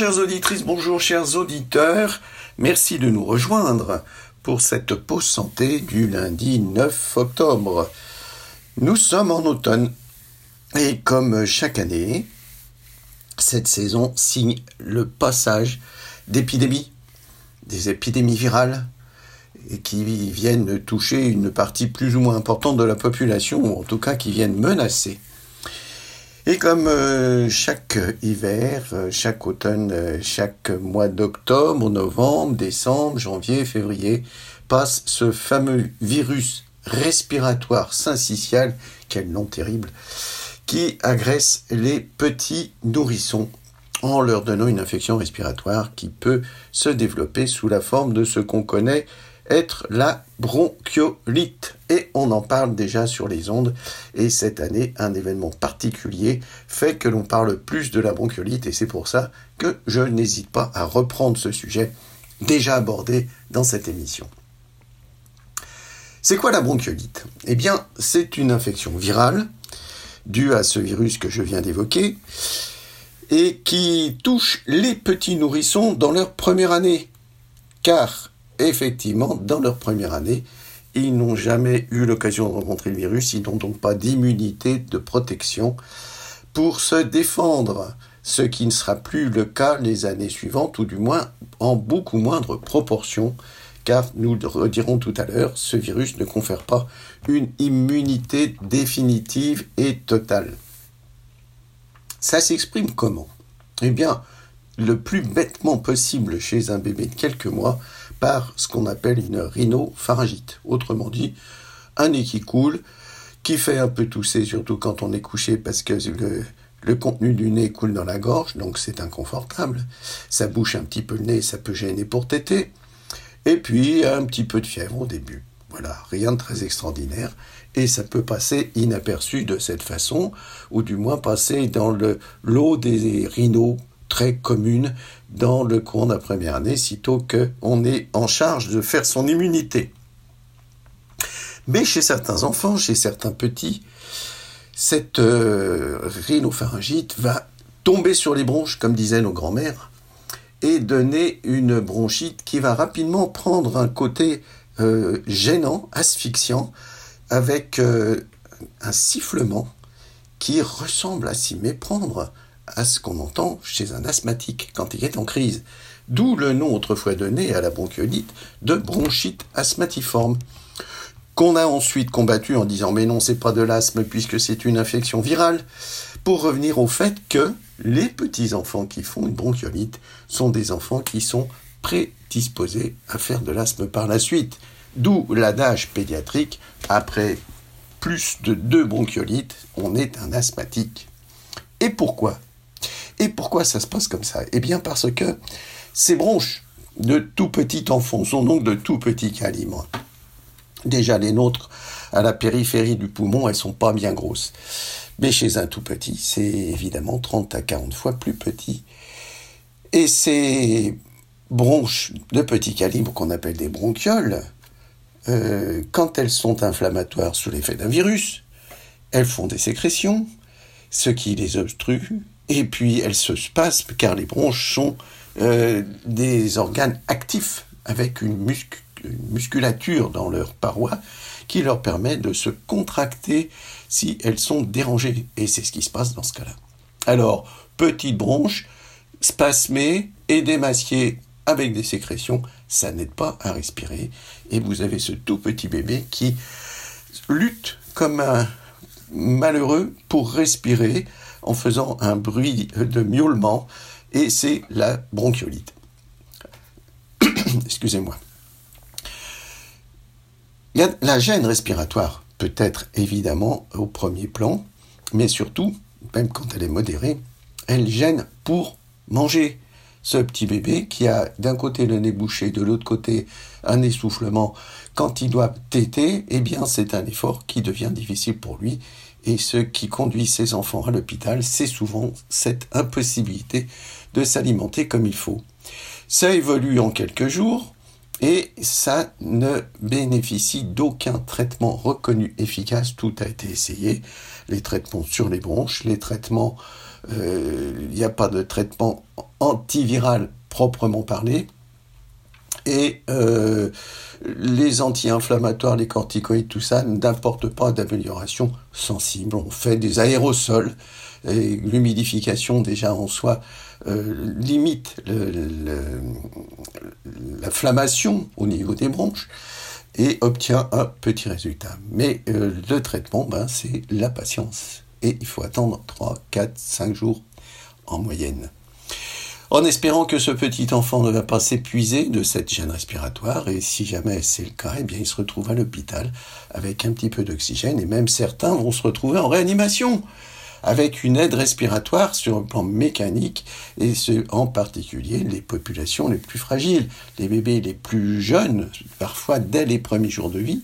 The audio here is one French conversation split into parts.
chères auditrices, bonjour chers auditeurs. Merci de nous rejoindre pour cette pause santé du lundi 9 octobre. Nous sommes en automne et comme chaque année, cette saison signe le passage d'épidémies, des épidémies virales, qui viennent toucher une partie plus ou moins importante de la population, ou en tout cas qui viennent menacer et comme euh, chaque hiver, euh, chaque automne, euh, chaque mois d'octobre, novembre, décembre, janvier, février, passe ce fameux virus respiratoire syncytial, quel nom terrible, qui agresse les petits nourrissons en leur donnant une infection respiratoire qui peut se développer sous la forme de ce qu'on connaît être la bronchiolite. Et on en parle déjà sur les ondes. Et cette année, un événement particulier fait que l'on parle plus de la bronchiolite. Et c'est pour ça que je n'hésite pas à reprendre ce sujet déjà abordé dans cette émission. C'est quoi la bronchiolite? Eh bien, c'est une infection virale due à ce virus que je viens d'évoquer et qui touche les petits nourrissons dans leur première année. Car effectivement, dans leur première année, ils n'ont jamais eu l'occasion de rencontrer le virus, ils n'ont donc pas d'immunité de protection pour se défendre, ce qui ne sera plus le cas les années suivantes, ou du moins en beaucoup moindre proportion, car nous le redirons tout à l'heure, ce virus ne confère pas une immunité définitive et totale. Ça s'exprime comment? Eh bien, le plus bêtement possible chez un bébé de quelques mois, par ce qu'on appelle une rhinopharyngite. Autrement dit, un nez qui coule, qui fait un peu tousser, surtout quand on est couché, parce que le, contenu du nez coule dans la gorge, donc c'est inconfortable. Ça bouche un petit peu le nez, ça peut gêner pour téter. Et puis un petit peu de fièvre au début. Voilà, rien de très extraordinaire. Et ça peut passer inaperçu de cette façon, ou du moins passer dans le lot des rhinos très commune dans le cours de la première année, sitôt qu'on est en charge de faire son immunité. Mais chez certains enfants, chez certains petits, cette euh, rhinopharyngite va tomber sur les bronches, comme disaient nos grands-mères, et donner une bronchite qui va rapidement prendre un côté euh, gênant, asphyxiant, avec euh, un sifflement qui ressemble à s'y méprendre à ce qu'on entend chez un asthmatique quand il est en crise. D'où le nom autrefois donné à la bronchiolite de bronchite asthmatiforme qu'on a ensuite combattu en disant mais non c'est pas de l'asthme puisque c'est une infection virale pour revenir au fait que les petits enfants qui font une bronchiolite sont des enfants qui sont prédisposés à faire de l'asthme par la suite. D'où l'adage pédiatrique après plus de deux bronchiolites, on est un asthmatique. Et pourquoi? Et pourquoi ça se passe comme ça? Eh bien parce que ces bronches de tout petit enfant sont donc de tout petits calibre. Déjà les nôtres, à la périphérie du poumon, elles sont pas bien grosses. Mais chez un tout petit, c'est évidemment 30 à 40 fois plus petit. Et ces bronches de petit calibre qu'on appelle des bronchioles, euh, quand elles sont inflammatoires sous l'effet d'un virus, elles font des sécrétions, ce qui les obstrue, et puis elles se spasment car les bronches sont euh, des organes actifs avec une, musculature dans leurs parois qui leur permet de se contracter si elles sont dérangées. Et c'est ce qui se passe dans ce cas-là. Alors, petite bronche, spasmée et démasquée avec des sécrétions, ça n'aide pas à respirer. Et vous avez ce tout petit bébé qui lutte comme un malheureux pour respirer en faisant un bruit de miaulement, et c'est la bronchiolite. Excusez-moi. La gêne respiratoire peut être évidemment au premier plan, mais surtout, même quand elle est modérée, elle gêne pour manger. Ce petit bébé qui a d'un côté le nez bouché, de l'autre côté un essoufflement, quand il doit téter, eh bien c'est un effort qui devient difficile pour lui et ce qui conduit ces enfants à l'hôpital, c'est souvent cette impossibilité de s'alimenter comme il faut. Ça évolue en quelques jours, et ça ne bénéficie d'aucun traitement reconnu efficace. Tout a été essayé. Les traitements sur les bronches, les traitements, euh, il n'y a pas de traitement antiviral proprement parlé. Et euh, les anti-inflammatoires, les corticoïdes, tout ça n'apporte pas d'amélioration sensible. On fait des aérosols et l'humidification déjà en soi euh, limite l'inflammation au niveau des bronches et obtient un petit résultat. Mais euh, le traitement, ben, c'est la patience. Et il faut attendre 3, 4, 5 jours en moyenne en espérant que ce petit enfant ne va pas s'épuiser de cette gêne respiratoire, et si jamais c'est le cas, eh bien il se retrouve à l'hôpital avec un petit peu d'oxygène, et même certains vont se retrouver en réanimation avec une aide respiratoire sur un plan mécanique, et ce, en particulier les populations les plus fragiles, les bébés les plus jeunes, parfois dès les premiers jours de vie,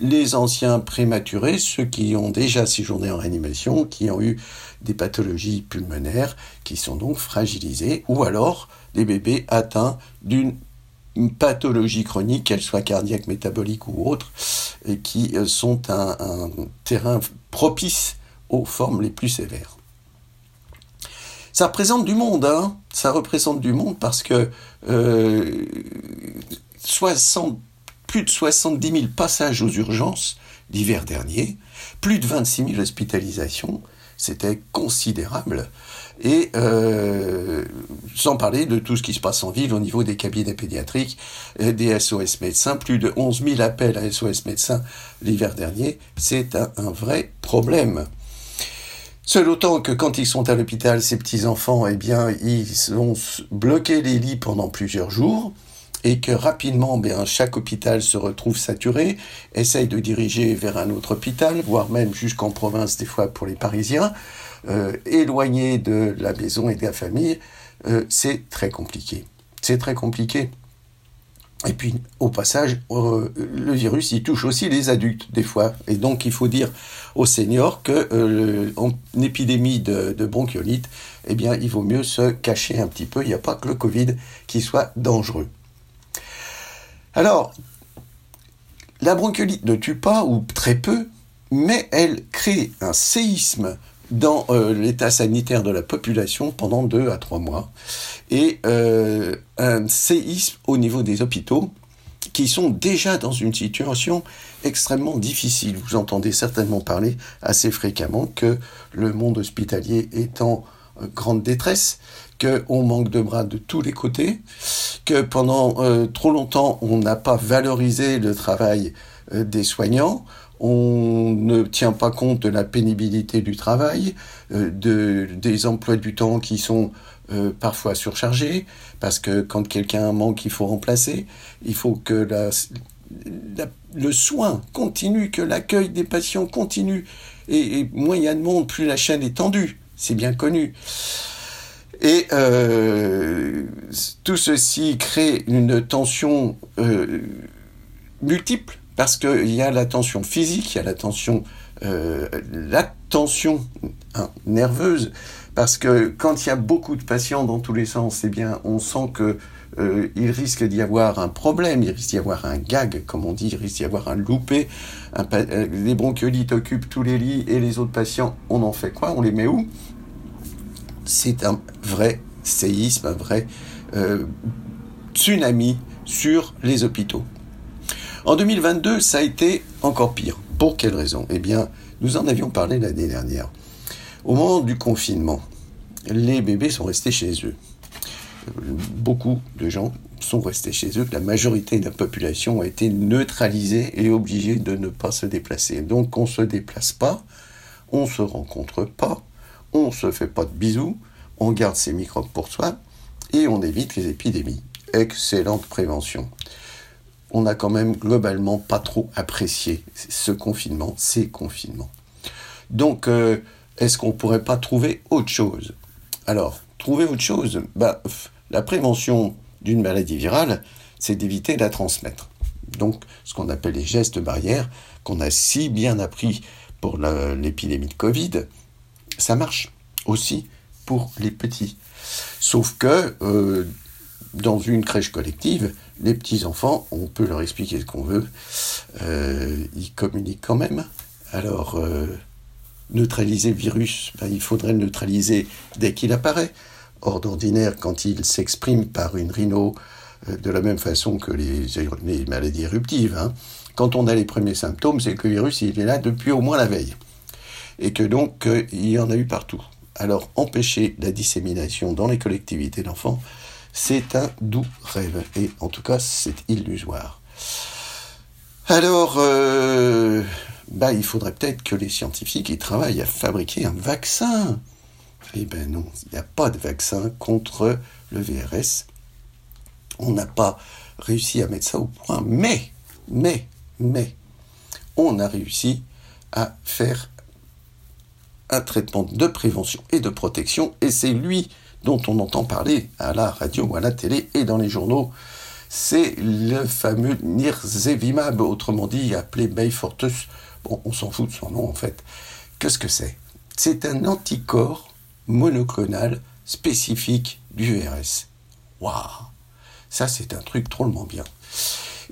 les anciens prématurés, ceux qui ont déjà séjourné en réanimation, qui ont eu des pathologies pulmonaires, qui sont donc fragilisés, ou alors des bébés atteints d'une pathologie chronique, qu'elle soit cardiaque, métabolique ou autre, qui euh, sont un, terrain propice aux formes les plus sévères. Ça représente du monde, hein ça représente du monde parce que euh, 60 plus de 70 000 passages aux urgences l'hiver dernier, plus de 26 000 hospitalisations, c'était considérable. Et euh, sans parler de tout ce qui se passe en ville au niveau des cabinets pédiatriques, euh, des SOS médecins, plus de 11 000 appels à SOS médecins l'hiver dernier, c'est un, vrai problème. Seul autant que quand ils sont à l'hôpital, ces petits-enfants, eh bien, ils ont bloqué les lits pendant plusieurs jours et que rapidement, bien, chaque hôpital se retrouve saturé, essaye de diriger vers un autre hôpital, voire même jusqu'en province des fois pour les Parisiens, euh, éloignés de la maison et de la famille, euh, c'est très compliqué. C'est très compliqué. Et puis, au passage, euh, le virus, il touche aussi les adultes, des fois. Et donc, il faut dire aux seniors que euh, en épidémie de, de, bronchiolite, eh bien, il vaut mieux se cacher un petit peu. Il n'y a pas que le Covid qui soit dangereux. Alors, la bronchiolite ne tue pas, ou très peu, mais elle crée un séisme dans euh, l'état sanitaire de la population pendant deux à trois mois, et euh, un séisme au niveau des hôpitaux qui sont déjà dans une situation extrêmement difficile. Vous entendez certainement parler assez fréquemment que le monde hospitalier est en euh, grande détresse, qu'on manque de bras de tous les côtés, que pendant euh, trop longtemps on n'a pas valorisé le travail euh, des soignants, on ne tient pas compte de la pénibilité du travail, de, des emplois du temps qui sont parfois surchargés, parce que quand quelqu'un manque, il faut remplacer, il faut que la, le soin continue, que l'accueil des patients continue, et, et moins il y a de monde, plus la chaîne est tendue, c'est bien connu. Et euh, tout ceci crée une tension euh, multiple parce qu'il y a la tension physique, il y a la tension, euh, la tension hein, nerveuse, parce que quand il y a beaucoup de patients dans tous les sens, eh bien, on sent que euh, il risque d'y avoir un problème, il risque d'y avoir un gag, comme on dit, il risque d'y avoir un loupé. Euh, les bronchiolites occupent tous les lits et les autres patients, on en fait quoi? On les met où? C'est un vrai séisme, un vrai euh, tsunami sur les hôpitaux. En 2022, ça a été encore pire. Pour quelle raison? Eh bien, nous en avions parlé l'année dernière. Au moment du confinement, les bébés sont restés chez eux. Beaucoup de gens sont restés chez eux. La majorité de la population a été neutralisée et obligée de ne pas se déplacer. Donc on ne se déplace pas, on ne se rencontre pas, on ne se fait pas de bisous, on garde ces microbes pour soi et on évite les épidémies. Excellente prévention. On n'a quand même globalement pas trop apprécié ce confinement, ces confinements. Donc, euh, est-ce qu'on ne pourrait pas trouver autre chose? Alors, trouver autre chose, bah, la prévention d'une maladie virale, c'est d'éviter de la transmettre. Donc, ce qu'on appelle les gestes barrières, qu'on a si bien appris pour l'épidémie de Covid, ça marche aussi pour les petits. Sauf que euh, dans une crèche collective, les petits-enfants, on peut leur expliquer ce qu'on veut, euh, ils communiquent quand même. Alors, euh, neutraliser le virus, ben, il faudrait le neutraliser dès qu'il apparaît. Or, d'ordinaire, quand il s'exprime par une rhino, de la même façon que les, maladies éruptives, hein, quand on a les premiers symptômes, c'est que le virus, il est là depuis au moins la veille. Et que donc, il y en a eu partout. Alors, empêcher la dissémination dans les collectivités d'enfants, c'est un doux rêve. Et en tout cas, c'est illusoire. Alors, euh, bah, il faudrait peut-être que les scientifiques travaillent à fabriquer un vaccin. Eh ben non, il n'y a pas de vaccin contre le VRS. On n'a pas réussi à mettre ça au point, mais, mais, mais, on a réussi à faire un traitement de prévention et de protection, et c'est lui dont on entend parler à la radio à la télé et dans les journaux. C'est le fameux Nirzevimab, autrement dit appelé Beyfortus. Bon, on s'en fout de son nom en fait. Qu'est-ce que c'est? C'est un anticorps monoclonal spécifique du VRS. Waouh Ça, c'est un truc drôlement bien.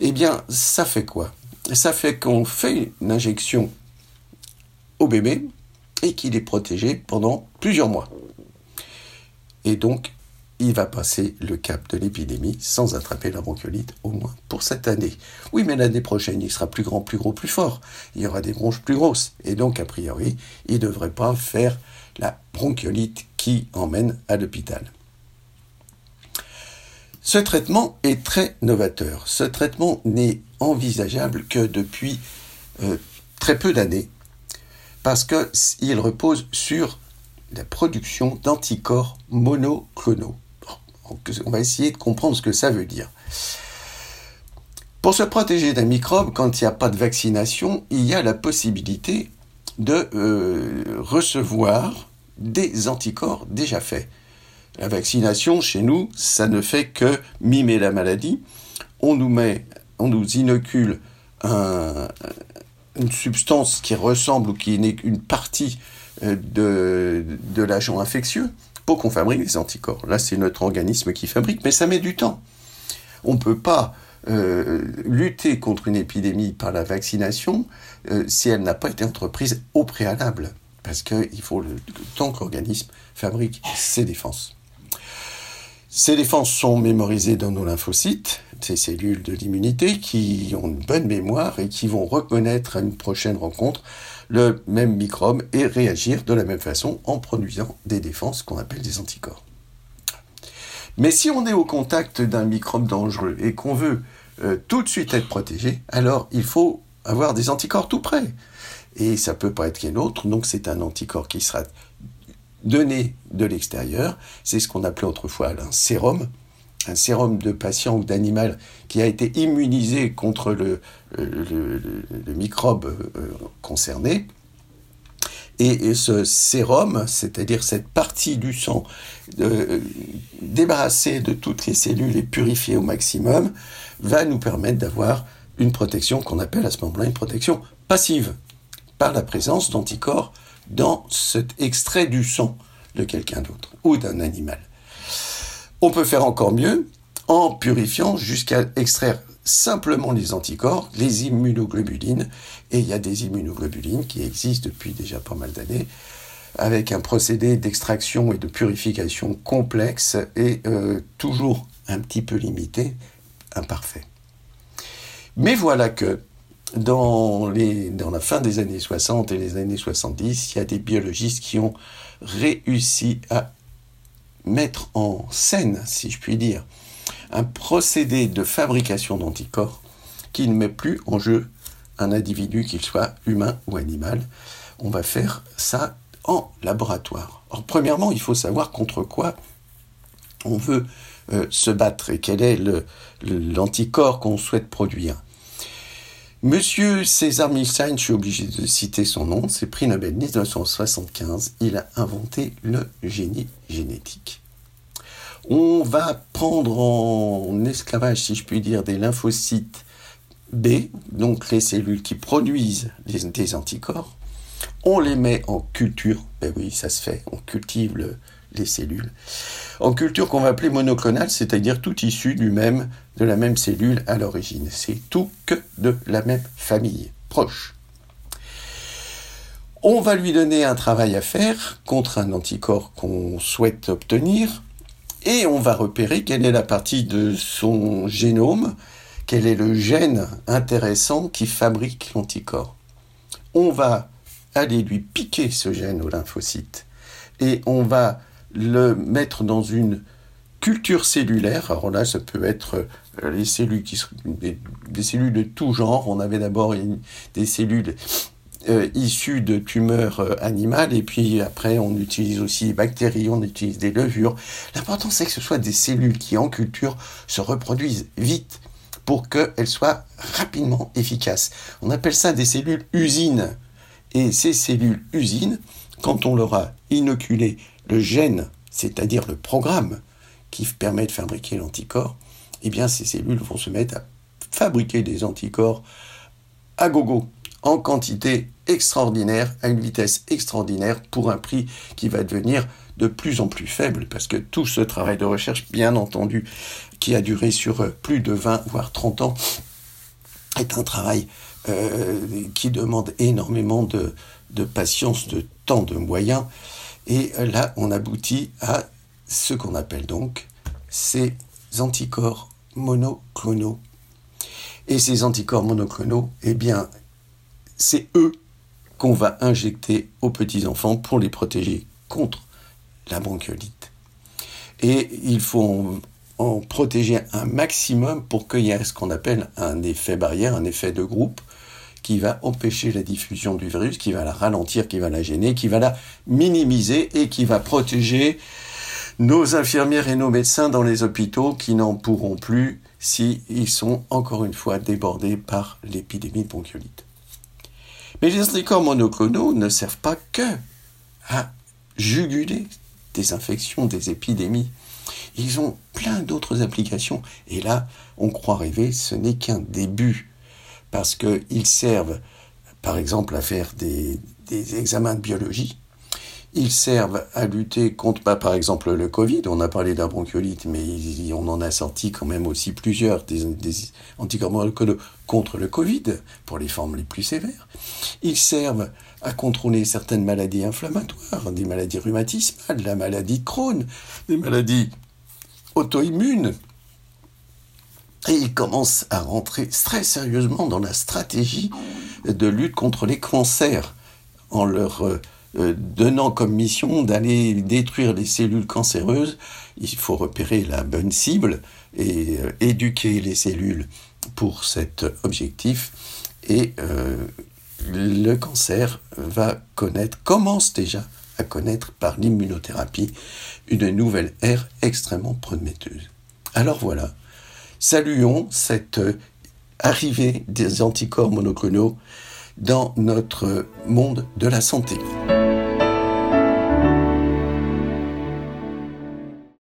Eh bien, ça fait quoi? Ça fait qu'on fait une injection au bébé et qu'il est protégé pendant plusieurs mois. Et donc, il va passer le cap de l'épidémie sans attraper la bronchiolite, au moins pour cette année. Oui, mais l'année prochaine, il sera plus grand, plus gros, plus fort. Il y aura des bronches plus grosses. Et donc, a priori, il ne devrait pas faire la bronchiolite qui emmène à l'hôpital. Ce traitement est très novateur. Ce traitement n'est envisageable que depuis euh, très peu d'années, parce qu'il repose sur la production d'anticorps monoclonaux. On va essayer de comprendre ce que ça veut dire. Pour se protéger d'un microbe, quand il n'y a pas de vaccination, il y a la possibilité de euh, recevoir des anticorps déjà faits. La vaccination, chez nous, ça ne fait que mimer la maladie. On nous met, on nous inocule une substance qui ressemble ou qui n'est qu'une partie euh, de, de l'agent infectieux pour qu'on fabrique des anticorps. Là, c'est notre organisme qui fabrique, mais ça met du temps. On ne peut pas euh, lutter contre une épidémie par la vaccination euh, si elle n'a pas été entreprise au préalable, parce qu'il faut le, temps que l'organisme fabrique ses défenses. Ces défenses sont mémorisées dans nos lymphocytes, ces cellules de l'immunité qui ont une bonne mémoire et qui vont reconnaître à une prochaine rencontre le même microbe et réagir de la même façon en produisant des défenses qu'on appelle des anticorps. Mais si on est au contact d'un microbe dangereux et qu'on veut euh, tout de suite être protégé, alors il faut avoir des anticorps tout près. Et ça peut pas être qu'un autre, donc c'est un anticorps qui sera donné de l'extérieur. C'est ce qu'on appelait autrefois un sérum un sérum de patient ou d'animal qui a été immunisé contre le, microbe euh, concerné. Et, ce sérum, c'est-à-dire cette partie du sang euh, débarrassée de toutes les cellules et purifiée au maximum, va nous permettre d'avoir une protection qu'on appelle à ce moment-là une protection passive, par la présence d'anticorps dans cet extrait du sang de quelqu'un d'autre ou d'un animal. On peut faire encore mieux en purifiant jusqu'à extraire simplement les anticorps, les immunoglobulines, et il y a des immunoglobulines qui existent depuis déjà pas mal d'années, avec un procédé d'extraction et de purification complexe et euh, toujours un petit peu limité, imparfait. Mais voilà que dans, dans la fin des années 60 et les années 70, il y a des biologistes qui ont réussi à mettre en scène, si je puis dire, un procédé de fabrication d'anticorps qui ne met plus en jeu un individu, qu'il soit humain ou animal. On va faire ça en laboratoire. Alors, premièrement, il faut savoir contre quoi on veut euh, se battre et quel est l'anticorps qu'on souhaite produire. Monsieur César Milstein, je suis obligé de citer son nom, c'est prix Nobel 1975, il a inventé le génie génétique. On va prendre en esclavage, si je puis dire, des lymphocytes B, donc les cellules qui produisent des anticorps. On les met en culture, ben oui, ça se fait, on cultive les cellules. En culture qu'on va appeler monoclonale, c'est-à-dire tout issu du même de la même cellule à l'origine. C'est tout que de la même famille, proche. On va lui donner un travail à faire contre un anticorps qu'on souhaite obtenir et on va repérer quelle est la partie de son génome, quel est le gène intéressant qui fabrique l'anticorps. On va aller lui piquer ce gène au lymphocyte et on va le mettre dans une culture cellulaire. Alors là, ça peut être euh, les cellules qui sont des, cellules de tout genre. On avait d'abord des cellules euh, issues de tumeurs euh, animales et puis après on utilise aussi des bactéries, on utilise des levures. L'important c'est que ce soit des cellules qui en culture se reproduisent vite pour qu'elles soient rapidement efficaces. On appelle ça des cellules usines. Et ces cellules usines, quand on leur a inoculé le gène, c'est-à-dire le programme qui permet de fabriquer l'anticorps, eh bien ces cellules vont se mettre à fabriquer des anticorps à gogo, en quantité extraordinaire, à une vitesse extraordinaire, pour un prix qui va devenir de plus en plus faible, parce que tout ce travail de recherche, bien entendu, qui a duré sur plus de 20 voire 30 ans, est un travail euh, qui demande énormément de, de patience, de temps, de moyens. Et là, on aboutit à ce qu'on appelle donc ces anticorps monoclonaux. Et ces anticorps monoclonaux, eh bien, c'est eux qu'on va injecter aux petits-enfants pour les protéger contre la bronchiolite. Et il faut en, protéger un maximum pour qu'il y ait ce qu'on appelle un effet barrière, un effet de groupe, qui va empêcher la diffusion du virus, qui va la ralentir, qui va la gêner, qui va la minimiser et qui va protéger nos infirmières et nos médecins dans les hôpitaux qui n'en pourront plus s'ils sont encore une fois débordés par l'épidémie de bronchiolite. Mais les anticorps monoclonaux ne servent pas que juguler des infections, des épidémies. Ils ont plein d'autres applications. Et là, on croit rêver, ce n'est qu'un début. Parce qu'ils servent, par exemple, à faire des examens de biologie ils servent à lutter contre, bah, par exemple, le Covid. On a parlé d'un bronchiolite, mais on en a sorti quand même aussi plusieurs des, anticorps contre le Covid, pour les formes les plus sévères. Ils servent à contrôler certaines maladies inflammatoires, des maladies rhumatismales, la maladie de Crohn, des maladies auto-immunes. Et ils commencent à rentrer très sérieusement dans la stratégie de lutte contre les cancers en leur euh, euh, donnant comme mission d'aller détruire les cellules cancéreuses, il faut repérer la bonne cible et euh, éduquer les cellules pour cet objectif. Et euh, le cancer va connaître, commence déjà à connaître par l'immunothérapie une nouvelle ère extrêmement prometteuse. Alors voilà, saluons cette arrivée des anticorps monoclonaux dans notre monde de la santé.